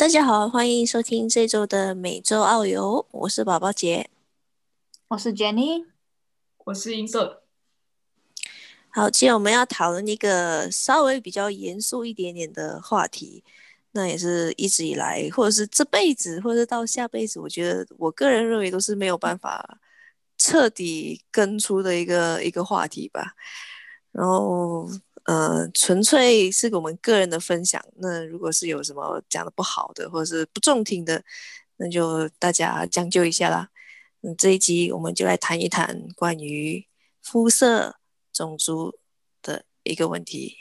大家好，欢迎收听这周的每周澳游，我是宝宝姐，我是 Jenny，我是音色。好，今天我们要讨论一个稍微比较严肃一点点的话题，那也是一直以来，或者是这辈子，或者是到下辈子，我觉得我个人认为都是没有办法彻底根除的一个一个话题吧。然后。呃，纯粹是我们个人的分享。那如果是有什么讲的不好的，或者是不中听的，那就大家将就一下啦。嗯，这一集我们就来谈一谈关于肤色、种族的一个问题。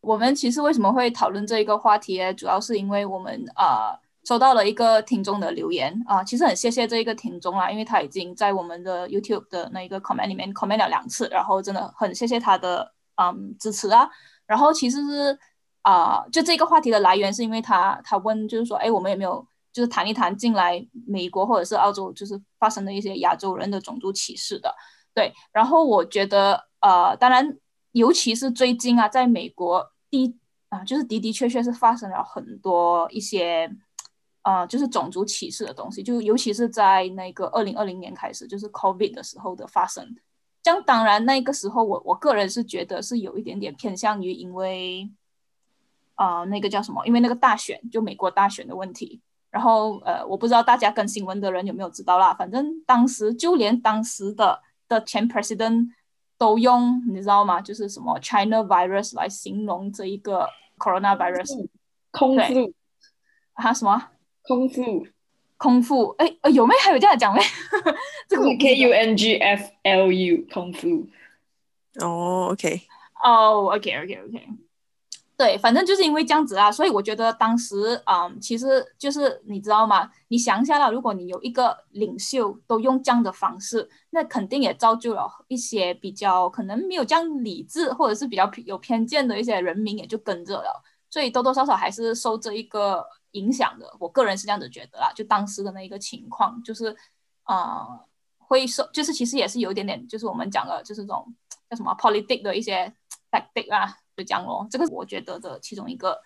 我们其实为什么会讨论这一个话题呢？主要是因为我们啊收到了一个听众的留言啊，其实很谢谢这一个听众啦，因为他已经在我们的 YouTube 的那一个 comment 里面 comment 了两次，然后真的很谢谢他的。嗯，支持啊。然后其实是啊，就这个话题的来源是因为他他问，就是说，哎，我们有没有就是谈一谈进来美国或者是澳洲，就是发生的一些亚洲人的种族歧视的。对，然后我觉得，呃，当然，尤其是最近啊，在美国的啊，就是的的确确是发生了很多一些啊，就是种族歧视的东西，就尤其是在那个二零二零年开始，就是 COVID 的时候的发生。像当然，那个时候我我个人是觉得是有一点点偏向于，因为啊，那个叫什么？因为那个大选，就美国大选的问题。然后呃，我不知道大家跟新闻的人有没有知道啦。反正当时就连当时的的前 president 都用你知道吗？就是什么 China virus 来形容这一个 corona virus，空腹啊什么空腹。空腹，哎，有没还有这样讲没？这个 K U N G F L U 空腹。哦，OK，哦，OK，OK，OK，对，反正就是因为这样子啊，所以我觉得当时啊，其实就是你知道吗？你想一下啦，如果你有一个领袖都用这样的方式，那肯定也造就了一些比较可能没有这样理智或者是比较有偏见的一些人民也就跟着了，所以多多少少还是受这一个。影响的，我个人是这样子觉得啦。就当时的那一个情况，就是啊，会受，就是其实也是有一点点，就是我们讲的，就是这种叫什么 politic 的一些 tactic 啊，就讲咯。这个我觉得的其中一个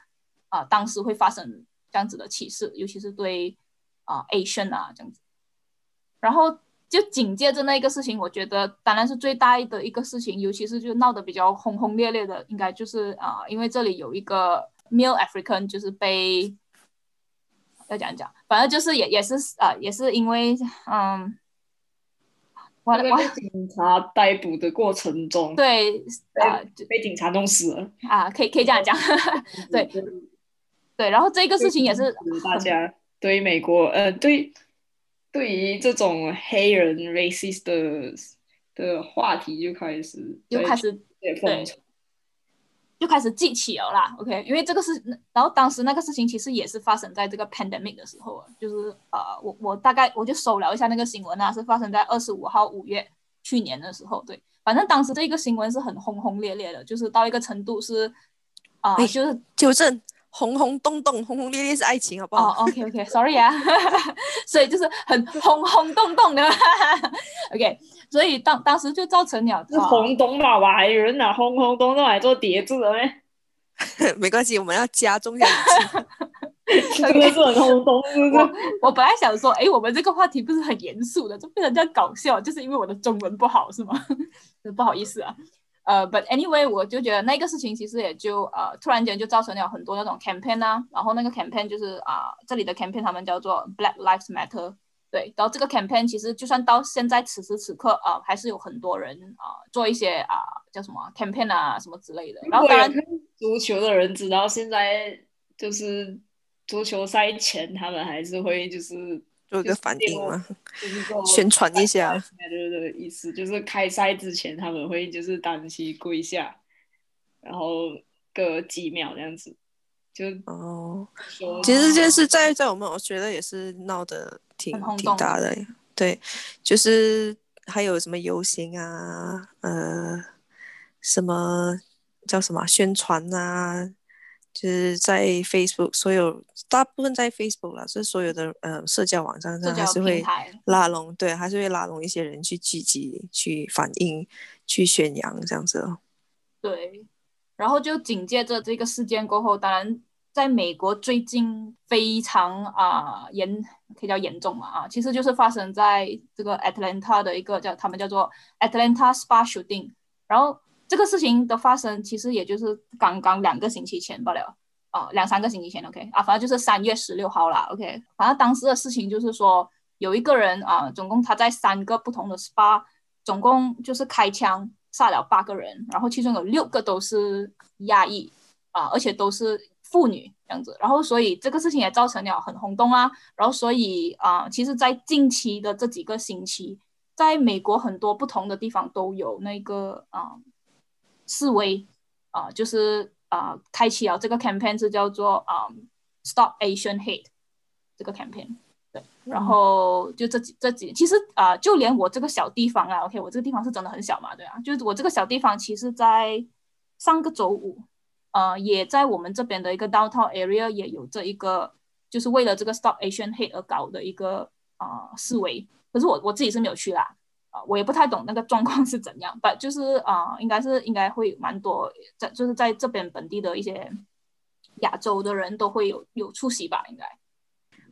啊，当时会发生这样子的歧视，尤其是对啊 Asian 啊这样子。然后就紧接着那个事情，我觉得当然是最大的一个事情，尤其是就闹得比较轰轰烈烈的，应该就是啊，因为这里有一个 male African 就是被要讲讲，反正就是也也是呃，也是因为嗯，我在被警察逮捕的过程中，对啊，被警察弄死了。啊，可以可以这样讲，对。对，然后这个事情也是大家对美国呃对对于这种黑人 racist 的的话题就开始就开始对。就开始记起了啦，OK，因为这个是，然后当时那个事情其实也是发生在这个 pandemic 的时候啊，就是呃，我我大概我就搜了一下那个新闻啊，是发生在二十五号五月去年的时候，对，反正当时这个新闻是很轰轰烈烈的，就是到一个程度是啊，就是纠正，轰轰动动，轰轰烈烈是爱情，好不好？哦，OK OK，Sorry 啊，所以就是很 轰轰动动的，OK。所以当当时就造成了是轰动嘛，哇，还有人拿轰轰动动来做叠字的咩？没关系，我们要加重下真的是很轰动。我我本来想说，哎，我们这个话题不是很严肃的，就变成这样搞笑，就是因为我的中文不好是吗？不好意思啊。呃，But anyway，我就觉得那个事情其实也就呃，突然间就造成了很多那种 campaign 啊，然后那个 campaign 就是啊，这里的 campaign 他们叫做 Black Lives Matter。对，然后这个 campaign 其实就算到现在此时此刻啊，还是有很多人啊做一些啊叫什么 campaign 啊什么之类的。然后当然，足球的人知道现在就是足球赛前，他们还是会就是做一个反应嘛，宣传一下。对对对，意思就是开赛之前他们会就是单膝跪下，然后隔几秒这样子。就哦，其实这件事在在我们我觉得也是闹得挺挺大的，对，就是还有什么游行啊，呃，什么叫什么宣传啊，就是在 Facebook 所有大部分在 Facebook 啦，是所有的呃社交网站上还是会拉拢，对，还是会拉拢一些人去聚集、去反映、去宣扬这样子。对。然后就紧接着这个事件过后，当然在美国最近非常啊严，可以叫严重嘛啊，其实就是发生在这个 Atlanta 的一个叫他们叫做 Atlanta Spa Shooting，然后这个事情的发生其实也就是刚刚两个星期前罢了啊，两三个星期前 OK 啊，反正就是三月十六号啦 OK，反正当时的事情就是说有一个人啊，总共他在三个不同的 SPA，总共就是开枪杀了八个人，然后其中有六个都是亚裔。啊，而且都是妇女这样子，然后所以这个事情也造成了很轰动啊。然后所以啊，其实，在近期的这几个星期，在美国很多不同的地方都有那个啊示威啊，就是啊开启了这个 campaign 是叫做啊 Stop Asian Hate 这个 campaign。对，然后就这几这几，其实啊，就连我这个小地方啊，OK，我这个地方是真的很小嘛，对啊，就是我这个小地方，其实在上个周五。呃，也在我们这边的一个 downtown area 也有这一个，就是为了这个 Stop Asian Hate 而搞的一个啊示威。可是我我自己是没有去啦，啊，我也不太懂那个状况是怎样。但就是啊，应该是应该会蛮多在，就是在这边本地的一些亚洲的人都会有有出席吧，应该。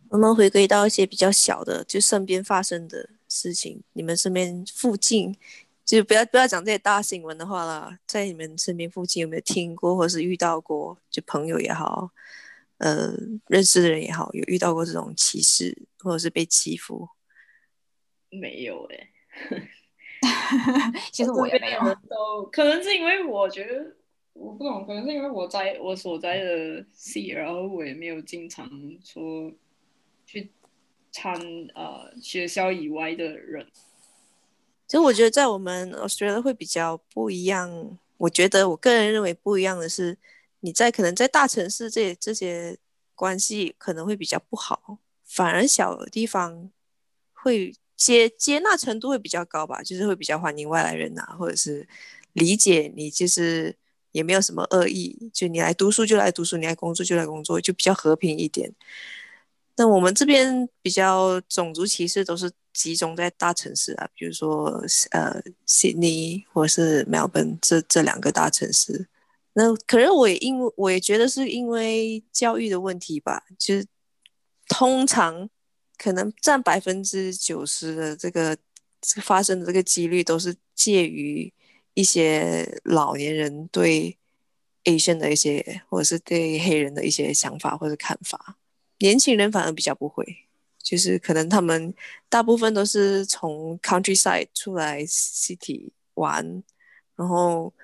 我们回归到一些比较小的，就身边发生的事情，你们身边附近。就不要不要讲这些大新闻的话了，在你们身边附近有没有听过或者是遇到过？就朋友也好，呃，认识的人也好，有遇到过这种歧视或者是被欺负？没有哎，其实我也没有。都可能是因为我觉得我不懂，可能是因为我在我所在的系，然后我也没有经常说去参呃学校以外的人。其实我觉得在我们 Australia 会比较不一样。我觉得我个人认为不一样的是，你在可能在大城市这这些关系可能会比较不好，反而小地方会接接纳程度会比较高吧，就是会比较欢迎外来人啊，或者是理解你，就是也没有什么恶意，就你来读书就来读书，你来工作就来工作，就比较和平一点。那我们这边比较种族歧视都是集中在大城市啊，比如说呃悉尼或者是墨尔本这这两个大城市。那可能我也因为我也觉得是因为教育的问题吧，就是通常可能占百分之九十的这个发生的这个几率都是介于一些老年人对 Asian 的一些或者是对黑人的一些想法或者看法。年轻人反而比较不会，就是可能他们大部分都是从 countryside 出来 city 玩，然后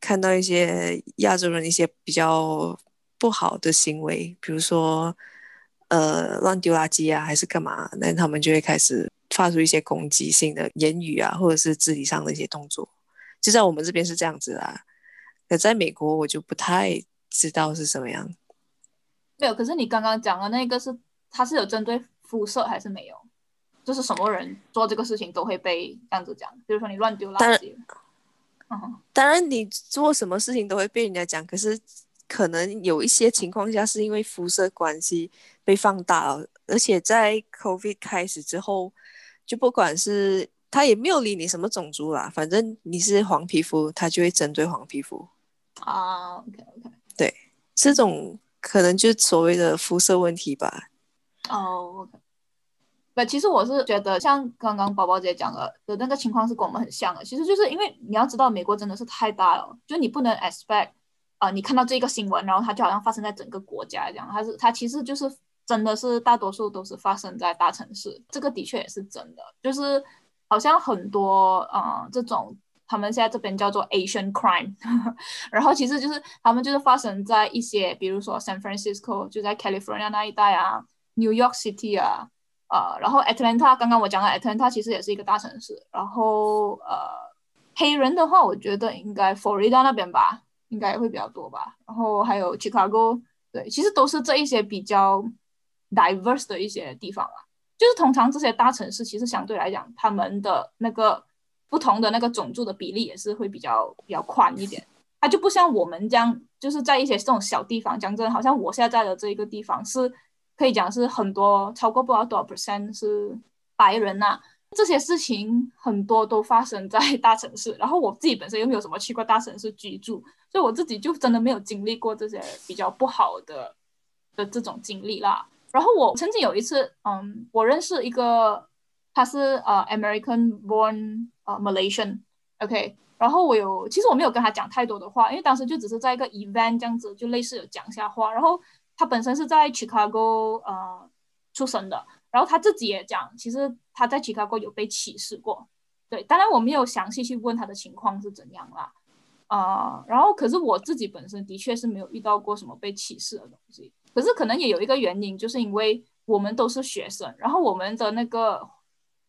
看到一些亚洲人一些比较不好的行为，比如说呃乱丢垃圾啊，还是干嘛，那他们就会开始发出一些攻击性的言语啊，或者是肢体上的一些动作。就在我们这边是这样子啦，可在美国我就不太知道是什么样。没有，可是你刚刚讲的那个是，他是有针对肤色还是没有？就是什么人做这个事情都会被这样子讲，比如说你乱丢垃圾。嗯，当然你做什么事情都会被人家讲，可是可能有一些情况下是因为肤色关系被放大了，而且在 COVID 开始之后，就不管是他也没有理你什么种族啦，反正你是黄皮肤，他就会针对黄皮肤。啊，OK OK，对，这种。可能就所谓的肤色问题吧。哦，不，其实我是觉得像刚刚宝宝姐讲的的那个情况是跟我们很像的。其实就是因为你要知道，美国真的是太大了，就你不能 expect 啊，你看到这个新闻，然后它就好像发生在整个国家这样。它是它其实就是真的是大多数都是发生在大城市，这个的确也是真的，就是好像很多啊这种。他们现在这边叫做 Asian crime，然后其实就是他们就是发生在一些，比如说 San Francisco 就在 California 那一带啊，New York City 啊，呃，然后 Atlanta 刚刚我讲的 Atlanta 其实也是一个大城市，然后呃，黑人的话，我觉得应该 Florida 那边吧，应该也会比较多吧，然后还有 Chicago，对，其实都是这一些比较 diverse 的一些地方啊，就是通常这些大城市其实相对来讲，他们的那个。不同的那个种族的比例也是会比较比较宽一点，它就不像我们这样，就是在一些这种小地方，讲真，好像我现在在的这一个地方是可以讲是很多超过不知道多少 percent 是白人呐，这些事情很多都发生在大城市，然后我自己本身又没有什么去过大城市居住，所以我自己就真的没有经历过这些比较不好的的这种经历啦。然后我曾经有一次，嗯，我认识一个，他是呃 American born 呃 Malaysian，OK，然后我有其实我没有跟他讲太多的话，因为当时就只是在一个 event 这样子，就类似有讲一下话。然后他本身是在 Chicago 呃出生的，然后他自己也讲，其实他在 Chicago 有被歧视过。对，当然我没有详细去问他的情况是怎样啦，啊，然后可是我自己本身的确是没有遇到过什么被歧视的东西，可是可能也有一个原因，就是因为我们都是学生，然后我们的那个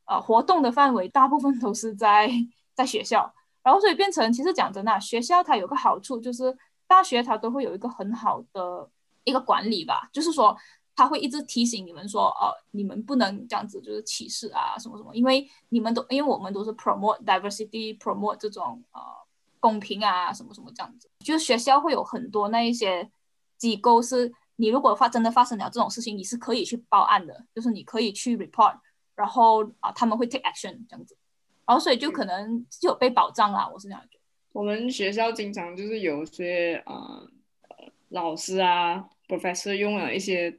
呃活动的范围大部分都是在在学校，然后所以变成其实讲真的，学校它有个好处就是大学它都会有一个很好的一个管理吧，就是说。他会一直提醒你们说，哦，你们不能这样子，就是歧视啊，什么什么，因为你们都，因为我们都是 promote diversity，promote 这种呃公平啊，什么什么这样子。就是学校会有很多那一些机构，是你如果发真的发生了这种事情，你是可以去报案的，就是你可以去 report，然后啊他们会 take action 这样子，然后所以就可能就有被保障啦，我是这样觉得。我们学校经常就是有些呃老师啊 professor 用了一些。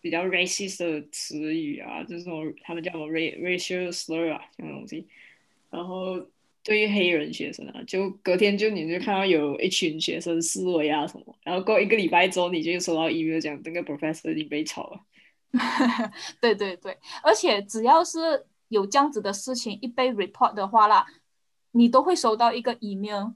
比较 racist 的词语啊，就是说他们叫什么 racial slur 啊，这种东西。然后对于黑人学生啊，就隔天就你就看到有一群学生示威啊什么，然后过一个礼拜之后，你就收到 email 讲这个 professor 已经被炒了。对对对，而且只要是有这样子的事情一被 report 的话啦，你都会收到一个 email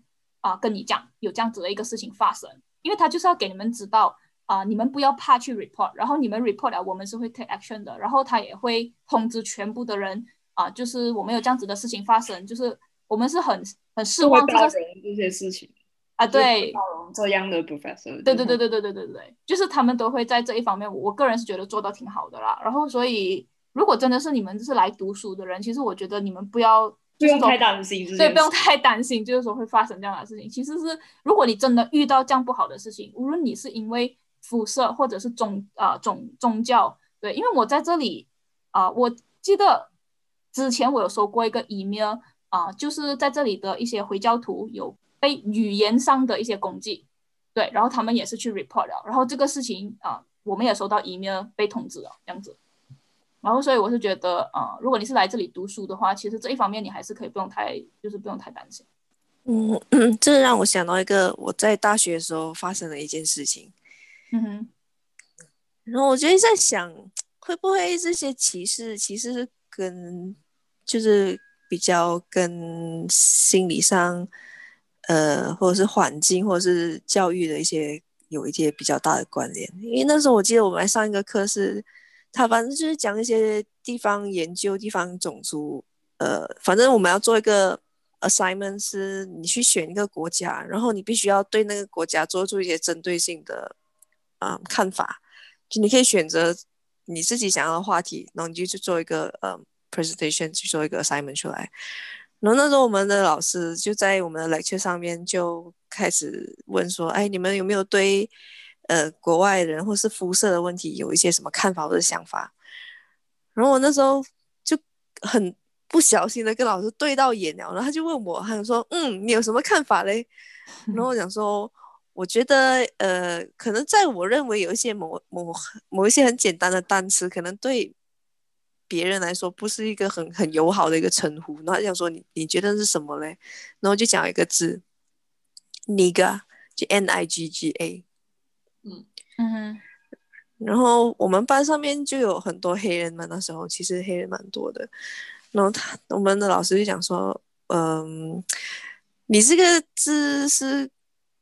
啊，跟你讲有这样子的一个事情发生，因为他就是要给你们知道。啊，你们不要怕去 report，然后你们 report 了，我们是会 take action 的，然后他也会通知全部的人啊，就是我们有这样子的事情发生，就是我们是很很失望这个这些事情啊，对，这样的 professor，对对对对对对对对，就是他们都会在这一方面，我个人是觉得做到挺好的啦。然后所以如果真的是你们是来读书的人，其实我觉得你们不要不用太担心，对，不用太担心，就是说会发生这样的事情。其实是如果你真的遇到这样不好的事情，无论你是因为肤色或者是宗啊宗宗教，对，因为我在这里啊，我记得之前我有收过一个 email 啊，就是在这里的一些回教徒有被语言上的一些攻击，对，然后他们也是去 report 了，然后这个事情啊，我们也收到 email 被通知了这样子，然后所以我是觉得啊，如果你是来这里读书的话，其实这一方面你还是可以不用太就是不用太担心。嗯，这让我想到一个我在大学的时候发生的一件事情。嗯哼，然后我就在想，会不会这些歧视其实是跟就是比较跟心理上，呃，或者是环境，或者是教育的一些有一些比较大的关联。因为那时候我记得我们来上一个课是，他反正就是讲一些地方研究、地方种族，呃，反正我们要做一个 assignment，是你去选一个国家，然后你必须要对那个国家做出一些针对性的。嗯，看法就你可以选择你自己想要的话题，然后你就去做一个呃 presentation，去做一个 assignment 出来。然后那时候我们的老师就在我们的 lecture 上面就开始问说：“哎，你们有没有对呃国外人或是肤色的问题有一些什么看法或者想法？”然后我那时候就很不小心的跟老师对到眼了，然后他就问我，他就说：“嗯，你有什么看法嘞？”然后我讲说。我觉得，呃，可能在我认为有一些某某某一些很简单的单词，可能对别人来说不是一个很很友好的一个称呼。然后想说你你觉得是什么嘞？然后就讲一个字，nigga，就 n i g g a。嗯嗯。然后我们班上面就有很多黑人嘛，那时候其实黑人蛮多的。然后他我们的老师就讲说，嗯，你这个字是。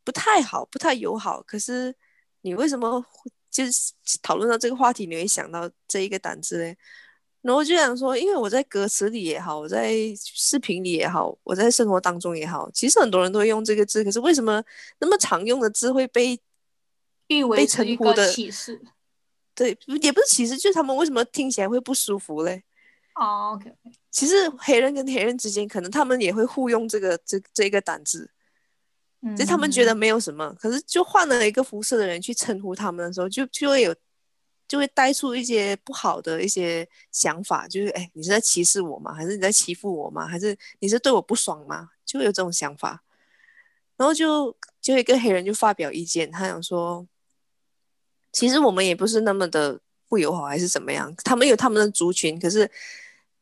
不太好，不太友好。可是你为什么就是讨论到这个话题，你会想到这一个单词嘞？然后我就想说，因为我在歌词里也好，我在视频里也好，我在生活当中也好，其实很多人都会用这个字。可是为什么那么常用的字会被誉为称呼的歧视？对，也不是歧视，就是他们为什么听起来会不舒服嘞？哦，OK。其实黑人跟黑人之间，可能他们也会互用这个这这一个单字。就他们觉得没有什么，可是就换了一个肤色的人去称呼他们的时候，就就会有，就会带出一些不好的一些想法，就是哎，你是在歧视我吗？还是你在欺负我吗？还是你是对我不爽吗？就会有这种想法，然后就就一个黑人就发表意见，他想说，其实我们也不是那么的不友好，还是怎么样？他们有他们的族群，可是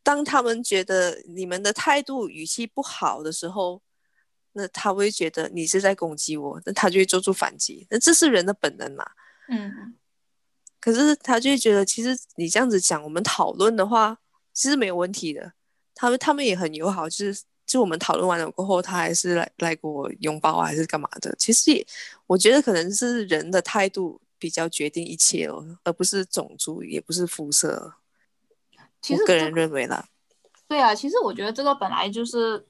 当他们觉得你们的态度语气不好的时候，那他会觉得你是在攻击我，那他就会做出反击。那这是人的本能嘛？嗯，可是他就会觉得，其实你这样子讲，我们讨论的话，其实没有问题的。他们他们也很友好，就是就我们讨论完了过后，他还是来来给我拥抱啊，还是干嘛的。其实也我觉得可能是人的态度比较决定一切哦，而不是种族，也不是肤色。其实我个人认为啦，对啊，其实我觉得这个本来就是，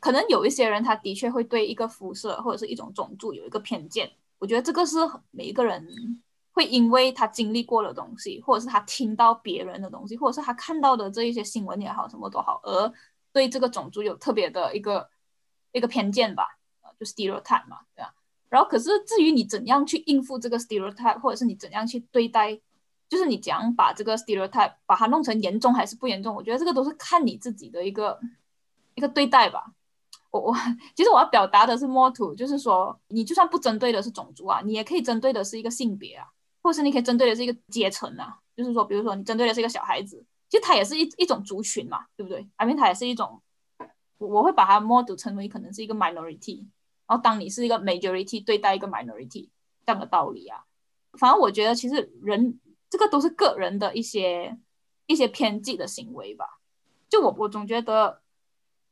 可能有一些人他的确会对一个肤色或者是一种种族有一个偏见。我觉得这个是每一个人会因为他经历过的东西，或者是他听到别人的东西，或者是他看到的这一些新闻也好，什么都好，而对这个种族有特别的一个一个偏见吧，呃，就 stereotype 嘛，对吧？然后可是至于你怎样去应付这个 stereotype，或者是你怎样去对待，就是你怎样把这个 stereotype 把它弄成严重还是不严重，我觉得这个都是看你自己的一个一个对待吧。我我其实我要表达的是 more to，就是说你就算不针对的是种族啊，你也可以针对的是一个性别啊，或是你可以针对的是一个阶层啊，就是说比如说你针对的是一个小孩子，其实他也是一一种族群嘛，对不对？I mean 他也是一种，我我会把它 more to 成为可能是一个 minority。然后当你是一个 majority 对待一个 minority 这样的道理啊，反正我觉得其实人这个都是个人的一些一些偏激的行为吧。就我我总觉得，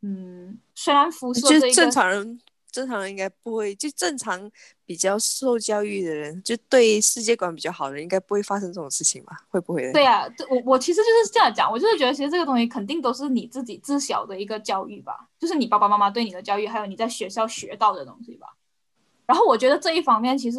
嗯，虽然肤色就正常人正常人应该不会，就正常比较受教育的人，就对世界观比较好的人，应该不会发生这种事情吧？会不会？对啊，我我其实就是这样讲，我就是觉得其实这个东西肯定都是你自己自小的一个教育吧，就是你爸爸妈妈对你的教育，还有你在学校学到的东西吧。然后我觉得这一方面其实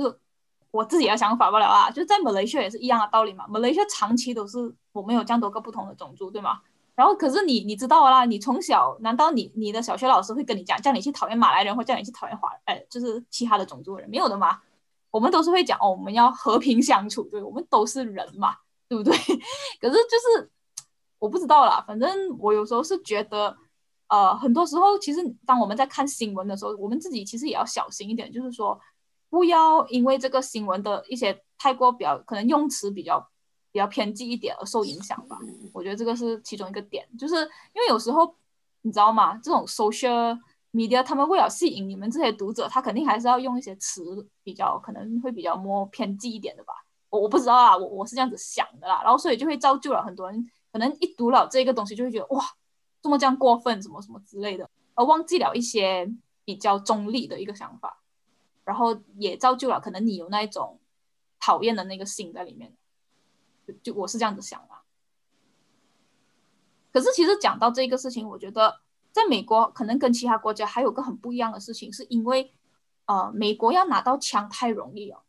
我自己的想法不了啊，就在马来西亚也是一样的道理嘛。马来西亚长期都是我们有这样多个不同的种族，对吗？然后可是你你知道啦，你从小难道你你的小学老师会跟你讲，叫你去讨厌马来人，或叫你去讨厌华，哎，就是其他的种族人，没有的嘛。我们都是会讲哦，我们要和平相处，对，我们都是人嘛，对不对？可是就是我不知道啦，反正我有时候是觉得，呃，很多时候其实当我们在看新闻的时候，我们自己其实也要小心一点，就是说不要因为这个新闻的一些太过比较可能用词比较比较偏激一点而受影响吧。我觉得这个是其中一个点，就是因为有时候你知道吗？这种 social media 他们为了吸引你们这些读者，他肯定还是要用一些词比较可能会比较 more 偏激一点的吧。我我不知道啊，我我是这样子想的啦，然后所以就会造就了很多人可能一读了这个东西就会觉得哇，这么这样过分，什么什么之类的，而忘记了一些比较中立的一个想法，然后也造就了可能你有那一种讨厌的那个心在里面，就我是这样子想啦。可是其实讲到这个事情，我觉得在美国可能跟其他国家还有个很不一样的事情，是因为呃，美国要拿到枪太容易了，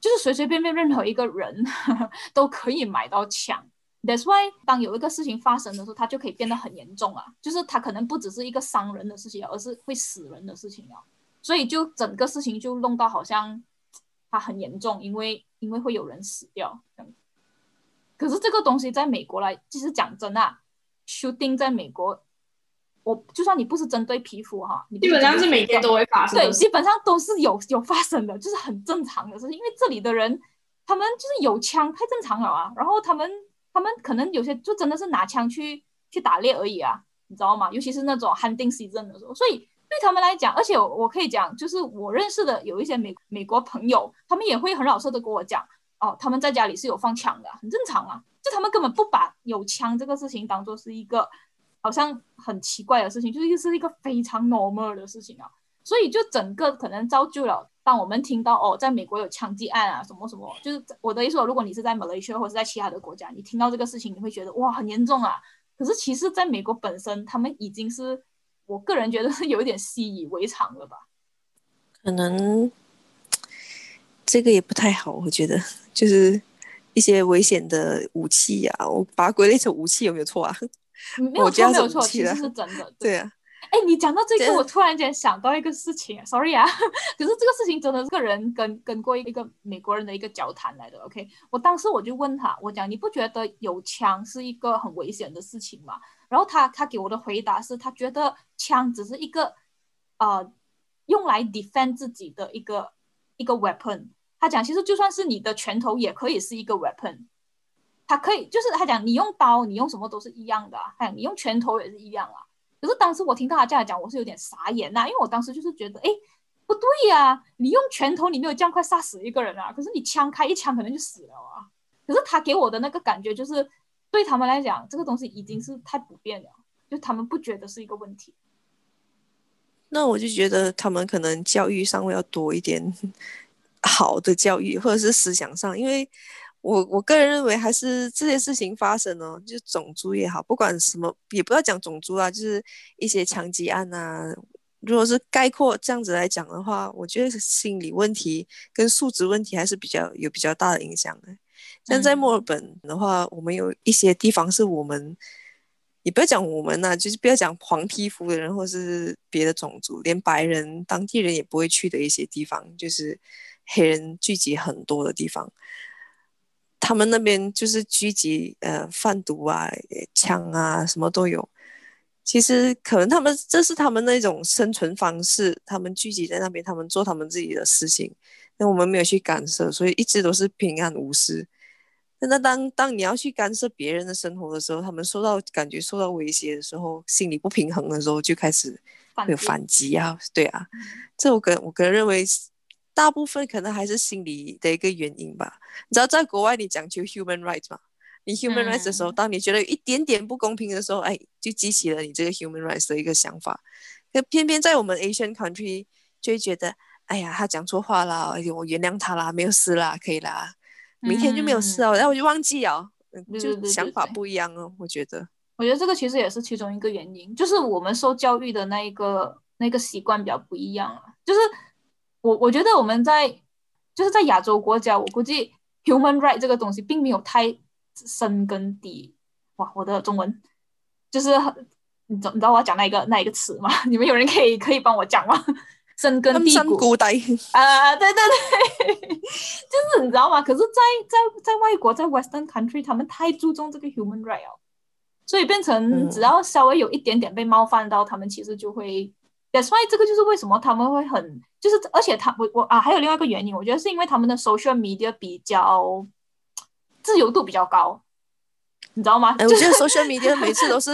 就是随随便便任何一个人 都可以买到枪。That's why 当有一个事情发生的时候，它就可以变得很严重啊，就是它可能不只是一个伤人的事情，而是会死人的事情啊。所以就整个事情就弄到好像它很严重，因为因为会有人死掉。可是这个东西在美国来，其实讲真啊。shooting 在美国，我就算你不是针对皮肤哈，你基本上是每天都会发生。对，基本上都是有有发生的，就是很正常的事情。因为这里的人，他们就是有枪，太正常了啊。然后他们他们可能有些就真的是拿枪去去打猎而已啊，你知道吗？尤其是那种 hunting season 的时候，所以对他们来讲，而且我我可以讲，就是我认识的有一些美美国朋友，他们也会很老实的跟我讲，哦，他们在家里是有放枪的，很正常啊。就他们根本不把有枪这个事情当做是一个好像很奇怪的事情，就是又是一个非常 normal 的事情啊。所以就整个可能造就了，当我们听到哦，在美国有枪击案啊，什么什么，就是我的意思说，如果你是在马来西亚或者在其他的国家，你听到这个事情，你会觉得哇很严重啊。可是其实在美国本身，他们已经是我个人觉得是有一点习以为常了吧。可能这个也不太好，我觉得就是。一些危险的武器呀、啊，我把它归类成武器有没有错啊？没有错，没有错，其实是真的。对啊，哎，你讲到这个，我突然间想到一个事情，sorry 啊，可是这个事情真的是个人跟跟过一个美国人的一个交谈来的。OK，我当时我就问他，我讲你不觉得有枪是一个很危险的事情吗？然后他他给我的回答是他觉得枪只是一个呃用来 defend 自己的一个一个 weapon。他讲其实就算是你的拳头也可以是一个 weapon，他可以就是他讲你用刀你用什么都是一样的，还有你用拳头也是一样啊。可是当时我听到他这样讲，我是有点傻眼呐，因为我当时就是觉得，哎，不对呀，你用拳头你没有这样快杀死一个人啊，可是你枪开一枪可能就死了啊。可是他给我的那个感觉就是，对他们来讲，这个东西已经是太普遍了，就他们不觉得是一个问题。那我就觉得他们可能教育上会要多一点好的教育，或者是思想上，因为我我个人认为还是这些事情发生哦，就种族也好，不管什么，也不要讲种族啊，就是一些枪击案啊，如果是概括这样子来讲的话，我觉得心理问题跟素质问题还是比较有比较大的影响的。像在墨尔本的话，我们有一些地方是我们。也不要讲我们呐，就是不要讲黄皮肤的人，或是别的种族，连白人当地人也不会去的一些地方，就是黑人聚集很多的地方。他们那边就是聚集呃贩毒啊、枪啊，什么都有。其实可能他们这是他们那种生存方式，他们聚集在那边，他们做他们自己的事情，那我们没有去干涉，所以一直都是平安无事。那当当你要去干涉别人的生活的时候，他们受到感觉受到威胁的时候，心理不平衡的时候，就开始会有反击啊，对啊，这我个我个人认为，大部分可能还是心理的一个原因吧。你知道，在国外你讲究 human rights 吗？你 human rights 的时候，当你觉得有一点点不公平的时候，哎，就激起了你这个 human rights 的一个想法。可偏偏在我们 Asian country 就会觉得，哎呀，他讲错话了，我原谅他啦，没有事啦，可以啦。明天就没有事哦，然后我就忘记了，就想法不一样哦。我觉得，我觉得这个其实也是其中一个原因，就是我们受教育的那一个那个习惯比较不一样啊。就是我我觉得我们在就是在亚洲国家，我估计 human right 这个东西并没有太深根底。哇，我的中文就是你知你知道我要讲那一个那一个词吗？你们有人可以可以帮我讲吗？深根蒂固啊，对对对，就是你知道吗？可是，在在在外国，在 Western country，他们太注重这个 human right，哦所以变成只要稍微有一点点被冒犯到，他们其实就会。That's why 这个就是为什么他们会很，就是而且他我我啊，还有另外一个原因，我觉得是因为他们的 social media 比较自由度比较高。你知道吗？哎，我觉得 social media 每次都是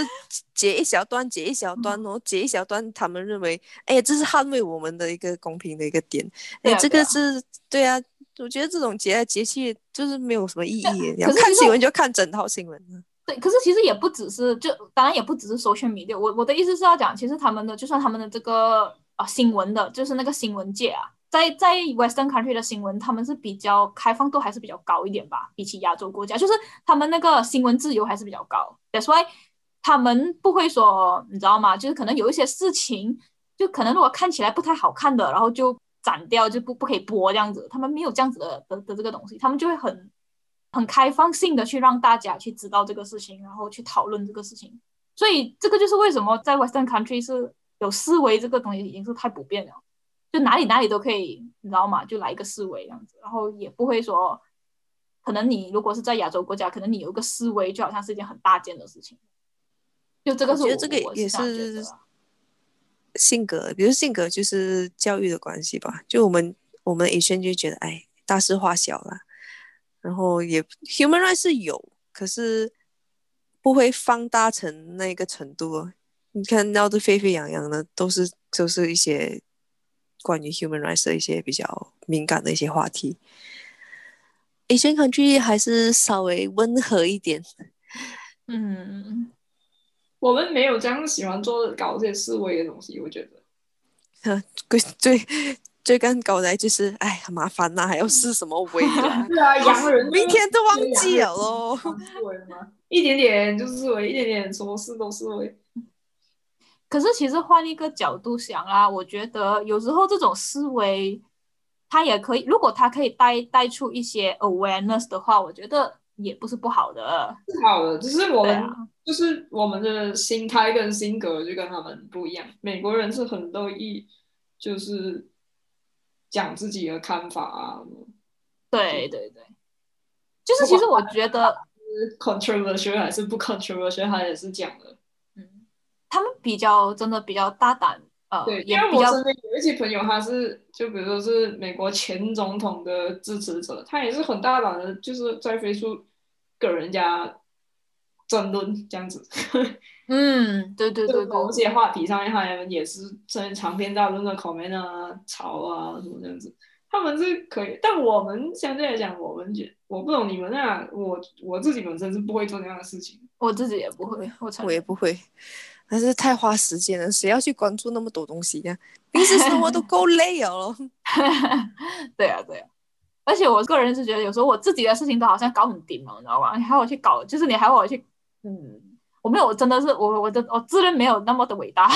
截一小段，截一小段哦，截一小段，他们认为，哎，这是捍卫我们的一个公平的一个点。哎，这个是对啊，我觉得这种截来截去就是没有什么意义。你要看新闻就看整套新闻。对，可是其实也不只是，就当然也不只是 social media。我我的意思是要讲，其实他们的就算他们的这个啊新闻的，就是那个新闻界啊。在在 Western country 的新闻，他们是比较开放度还是比较高一点吧？比起亚洲国家，就是他们那个新闻自由还是比较高。That's why 他们不会说，你知道吗？就是可能有一些事情，就可能如果看起来不太好看的，然后就斩掉，就不不可以播这样子。他们没有这样子的的的这个东西，他们就会很很开放性的去让大家去知道这个事情，然后去讨论这个事情。所以这个就是为什么在 Western country 是有思维这个东西已经是太普遍了。就哪里哪里都可以，你知道吗？就来一个思维这样子，然后也不会说，可能你如果是在亚洲国家，可能你有一个思维，就好像是一件很大件的事情。就这个是我觉得这个也是性格，比如性格就是教育的关系吧。就我们我们以前就觉得，哎，大事化小了，然后也 human right 是有，可是不会放大成那个程度。你看闹得沸沸扬扬的，都是就是一些。关于 human rights 的一些比较敏感的一些话题，Asian country 还是稍微温和一点。嗯，我们没有这样喜欢做搞这些示威的东西，我觉得。最最最刚搞的就是哎，很麻烦呐，还要试什么威 啊？对啊，洋人明天都忘记了喽。一点点就是示威，一点点什么事都示威。可是，其实换一个角度想啊，我觉得有时候这种思维，他也可以，如果他可以带带出一些 awareness 的话，我觉得也不是不好的。是好的，只是我们就是我们的心态跟性格就跟他们不一样。美国人是很乐意就是讲自己的看法啊。对对对，就是其实我觉得，controversial 还是不 controversial，他也是讲的。他们比较真的比较大胆呃，对，因为也比较我身边有一些朋友，他是就比如说是美国前总统的支持者，他也是很大胆的，就是在飞书跟人家争论这样子。嗯，对对对某对，些话题上面，他们也是真长篇大论的 comment 啊、吵啊什么这样子，他们是可以，但我们相对来讲，我们觉我不懂你们啊，我我自己本身是不会做那样的事情。我自己也不会，我。我也不会，但是太花时间了，谁要去关注那么多东西呀、平时生活都够累哦。对啊，对啊。而且我个人是觉得，有时候我自己的事情都好像搞很顶了，你知道吗？你还要我去搞，就是你还要我去，嗯，我没有，我真的是我我的我自认没有那么的伟大，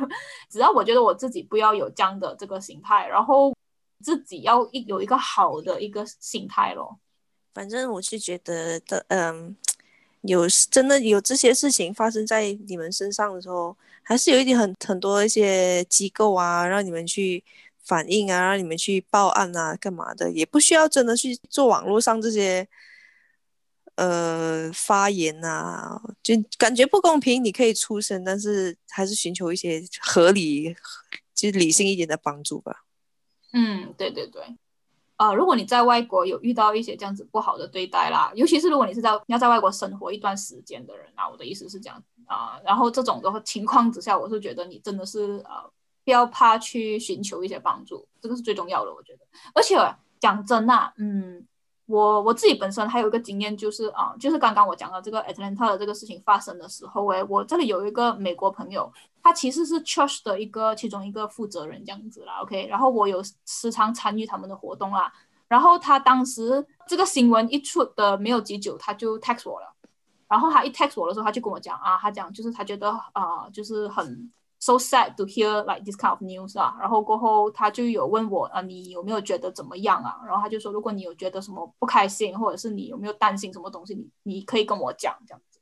只要我觉得我自己不要有这样的这个心态，然后自己要一有一个好的一个心态咯。反正我是觉得的，嗯，有真的有这些事情发生在你们身上的时候，还是有一点很很多一些机构啊，让你们去反映啊，让你们去报案啊，干嘛的，也不需要真的去做网络上这些呃发言啊，就感觉不公平，你可以出声，但是还是寻求一些合理、就理性一点的帮助吧。嗯，对对对。呃，如果你在外国有遇到一些这样子不好的对待啦，尤其是如果你是在你要在外国生活一段时间的人啊，我的意思是这样啊、然后这种的情况之下，我是觉得你真的是呃不要怕去寻求一些帮助，这个是最重要的，我觉得。而且讲真啊，嗯，我我自己本身还有一个经验，就是啊、就是刚刚我讲的这个 Atlanta 的这个事情发生的时候，诶，我这里有一个美国朋友，他其实是 Church 的一个其中一个负责人这样子啦，OK，然后我有时常参与他们的活动啦，然后他当时这个新闻一出的没有几久，他就 text 我了，然后他一 text 我的时候，他就跟我讲啊，他讲就是他觉得啊、就是很 so sad to hear like this kind of news 啊，然后过后他就有问我啊，你有没有觉得怎么样啊？然后他就说，如果你有觉得什么不开心，或者是你有没有担心什么东西，你你可以跟我讲这样子。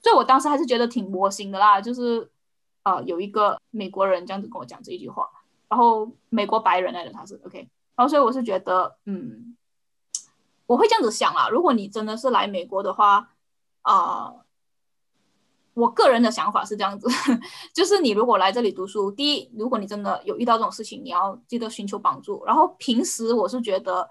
所以我当时还是觉得挺窝心的啦，就是呃有一个美国人这样子跟我讲这一句话，然后美国白人来的他是 OK，然后所以我是觉得嗯，我会这样子想啦，如果你真的是来美国的话，啊、我个人的想法是这样子，就是你如果来这里读书，第一，如果你真的有遇到这种事情，你要记得寻求帮助。然后平时我是觉得，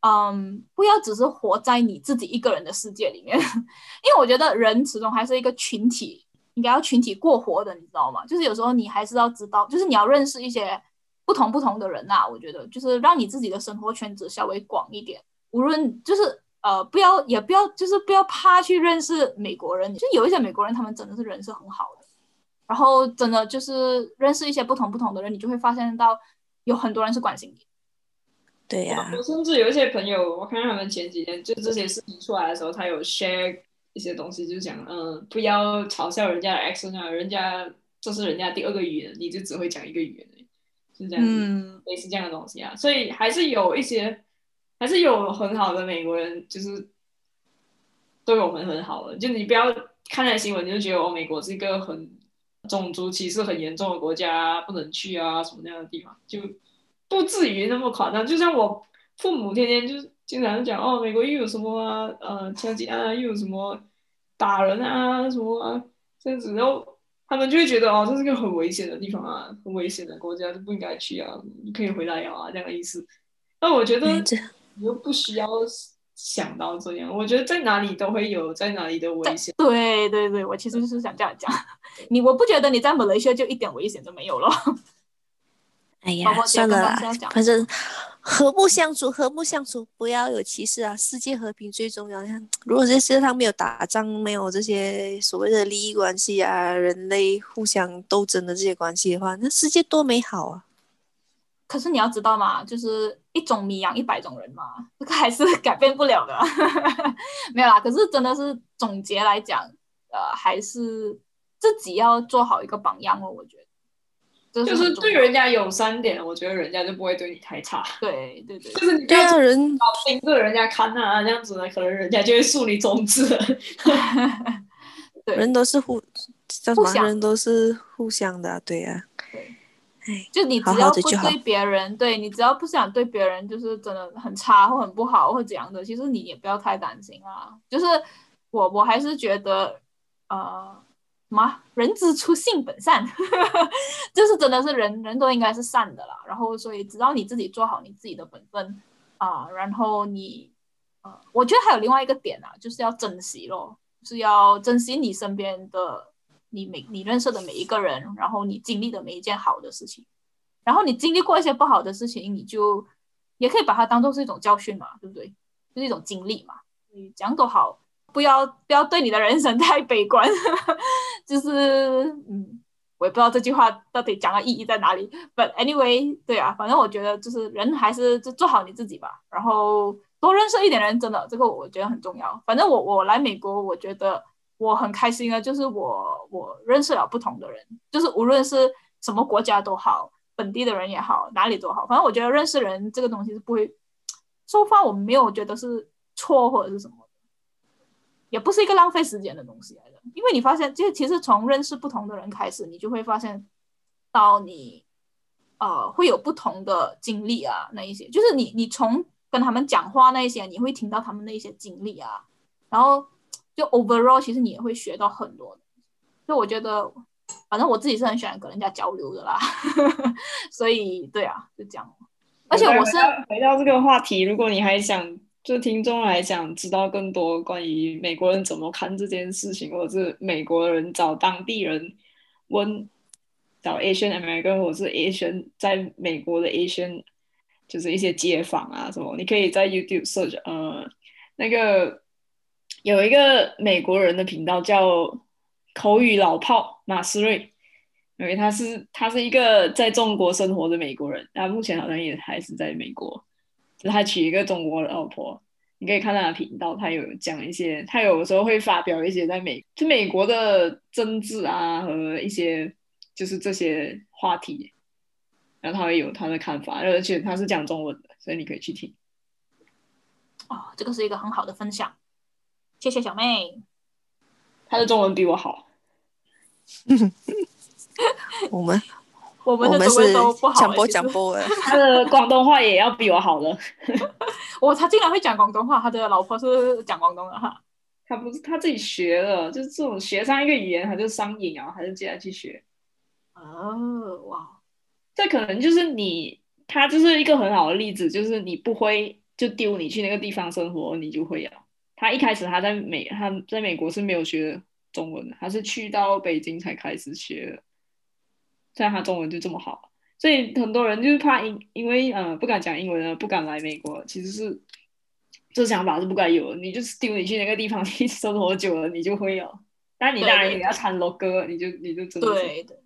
嗯，不要只是活在你自己一个人的世界里面，因为我觉得人始终还是一个群体，应该要群体过活的，你知道吗？就是有时候你还是要知道，就是你要认识一些不同不同的人呐、我觉得就是让你自己的生活圈子稍微广一点，无论就是呃，不要也不要就是不要怕去认识美国人，就有一些美国人他们真的是人是很好的，然后真的就是认识一些不同不同的人，你就会发现到有很多人是关心你。对呀、我甚至有一些朋友，我看他们前几天就这些事情出来的时候，他有 share 一些东西，就是讲，嗯，不要嘲笑人家的 accent 啊，人家这是人家第二个语言，你就只会讲一个语言是这样子。嗯，类似这样的东西啊，所以还是有一些，还是有很好的美国人，就是对我们很好的。就你不要看那新闻，你就觉得哦，美国是一个很种族歧视很严重的国家，不能去啊什么那样的地方，就不至于那么夸张。就像我父母天天就是经常讲哦，美国又有什么，呃，枪击案啊，又有什么打人啊，什么啊这样子，然后他们就会觉得哦，这是个很危险的地方啊，很危险的国家，就不应该去啊，你可以回来啊，这样的意思。那我觉得你又不需要想到这样，我觉得在哪里都会有在哪里的危险。对对对，我其实是想这样讲，你我不觉得你在马来西亚就一点危险都没有了。哎呀，算了反正和睦相处，和睦相处，不要有歧视啊！世界和平最重要。像如果这世界上没有打仗，没有这些所谓的利益关系啊，人类互相斗争的这些关系的话，那世界多美好啊！可是你要知道嘛，就是一种米养一百种人嘛，这个还是改变不了的。没有啦，可是真的是总结来讲，呃，还是自己要做好一个榜样哦，我觉得。这就是对人家有三点，我觉得人家就不会对你太差。对对对就是你要人盯着人家看啊，这样子呢，可能人家就会树你中指。对人都是互叫什么？互相人都是互相的啊、对呀、就你只要不对别人，对你只要不想对别人就是真的很差或很不好或怎样的，其实你也不要太担心啊。就是我我还是觉得，呃，什么人之初性本善，就是真的是人人都应该是善的啦。然后所以只要你自己做好你自己的本分啊，然后你呃，我觉得还有另外一个点啊，就是要珍惜咯，是要珍惜你身边的你每你认识的每一个人，然后你经历的每一件好的事情，然后你经历过一些不好的事情，你就也可以把它当做是一种教训嘛，对不对？就是一种经历嘛，你讲多好。不要不要对你的人生 太悲观，就是嗯，我也不知道这句话到底讲的意义在哪里。But anyway，对啊，反正我觉得就是人还是就做好你自己吧，然后多认识一点人，真的这个我觉得很重要。反正我我来美国，我觉得我很开心的，就是我我认识了不同的人，就是无论是什么国家都好，本地的人也好，哪里都好，反正我觉得认识人这个东西是不会，说话我没有觉得是错或者是什么。也不是一个浪费时间的东西来的，因为你发现，就其实从认识不同的人开始，你就会发现到你，呃，会有不同的经历啊，那一些。就是你，你从跟他们讲话那一些，你会听到他们的一些经历啊，然后就 overall，其实你也会学到很多。所以我觉得，反正我自己是很喜欢跟人家交流的啦，所以对啊，就这样。而且我是回到这个话题，如果你还想。就听众来讲，知道更多关于美国人怎么看这件事情，或者是美国人找当地人问，找 Asian American 或者是 Asian 在美国的 Asian，就是一些街坊啊什么，你可以在 YouTube search，呃，那个有一个美国人的频道叫口语老炮马思瑞，因为他是他是一个在中国生活的美国人，他目前好像也还是在美国。就他娶一个中国的老婆，你可以看他的频道，他有讲一些，他有时候会发表一些在美就美国的政治啊和一些就是这些话题，然后他会有他的看法，而且他是讲中文的，所以你可以去听。哦，这个是一个很好的分享，谢谢小妹，他的中文比我好。我们。我们是讲播讲播的，他的广东话也要比我好了。我他竟然会讲广东话，他的老婆是讲广东的哈。他不是他自己学的，就是这种学上一个语言，他就上瘾啊，他就接着去学。哦，哇，这可能就是你，他就是一个很好的例子，就是你不会就丢你去那个地方生活，你就会了。他一开始他在美他在美国是没有学中文的，他是去到北京才开始学的。虽然他中文就这么好，所以很多人就是怕因因为呃不敢讲英文啊，不敢来美国。其实是这想法是不该有的。你就是丢你去那个地方，你生活久了，你就会有。但你当然也要掺楼哥，你就你就真的。对的。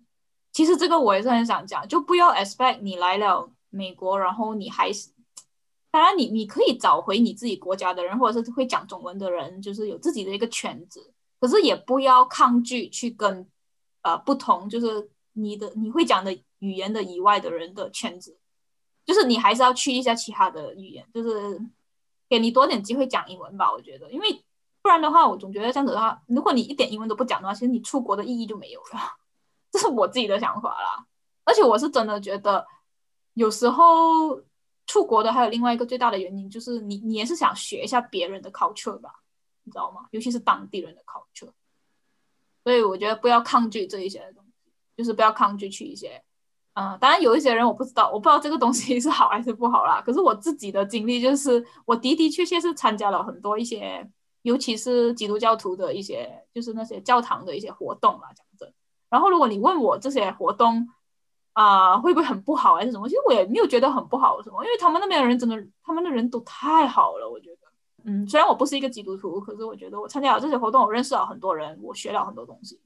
其实这个我也是很想讲，就不要 expect 你来了美国，然后你还是，当然你你可以找回你自己国家的人，或者是会讲中文的人，就是有自己的一个圈子。可是也不要抗拒去跟呃不同，就是。你的你会讲的语言的以外的人的圈子，就是你还是要去一下其他的语言，就是给你多点机会讲英文吧。我觉得，因为不然的话，我总觉得这样子的话，如果你一点英文都不讲的话，其实你出国的意义就没有了。这是我自己的想法啦。而且我是真的觉得，有时候出国的还有另外一个最大的原因，就是你你也是想学一下别人的 culture 吧，你知道吗？尤其是当地人的 culture。所以我觉得不要抗拒这一些东西。就是不要抗拒去一些，嗯，当然有一些人我不知道，我不知道这个东西是好还是不好啦。可是我自己的经历就是，我的的确确是参加了很多一些，尤其是基督教徒的一些，就是那些教堂的一些活动啦，讲真。然后如果你问我这些活动啊会不会很不好还是什么，其实我也没有觉得很不好什么，因为他们那边的人真的，他们的人都太好了，我觉得。嗯，虽然我不是一个基督徒，可是我觉得我参加了这些活动，我认识了很多人，我学了很多东西。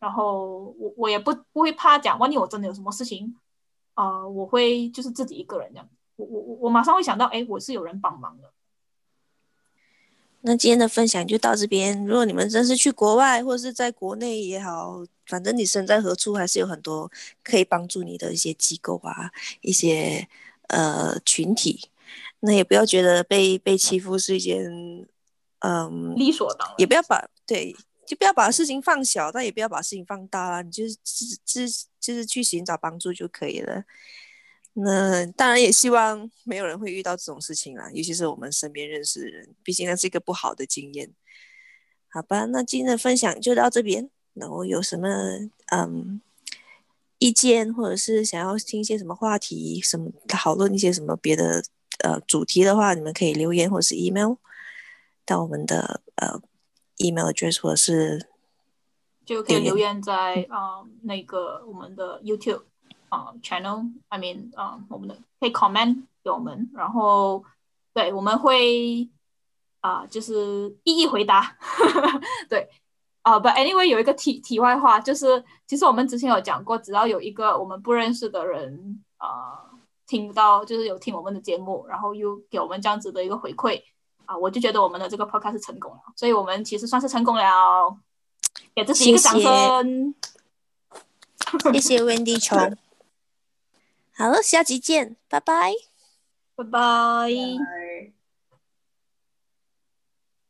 然后我我也不不会怕讲，万一我真的有什么事情，啊，我会就是自己一个人这样，我我我我马上会想到，哎，我是有人帮忙的。那今天的分享就到这边。如果你们真是去国外或者是在国内也好，反正你身在何处，还是有很多可以帮助你的一些机构啊，一些呃群体。那也不要觉得被被欺负是一件嗯理所当然，也不要把对。就不要把事情放小，但也不要把事情放大啦。你就是自自就是去寻找帮助就可以了。那当然也希望没有人会遇到这种事情啦，尤其是我们身边认识的人，毕竟那是一个不好的经验。好吧，那今天的分享就到这边，然后有什么嗯意见，或者是想要听一些什么话题，什么讨论一些什么别的呃主题的话，你们可以留言或者是 email 到我们的呃 email address 或者是就可以留言在啊、那个我们的 YouTube 啊、channel，I mean 啊、我们的可以 comment 给我们，然后对我们会啊、就是一一回答，对啊、t anyway 有一个题题外话，就是其实我们之前有讲过，只要有一个我们不认识的人啊、听到就是有听我们的节目，然后又给我们这样子的一个回馈啊、我就觉得我们的这个 podcast 是成功了，所以我们其实算是成功了。给自己一个掌声。谢谢 Wendy 琼。好了，下集见，拜拜。拜拜。拜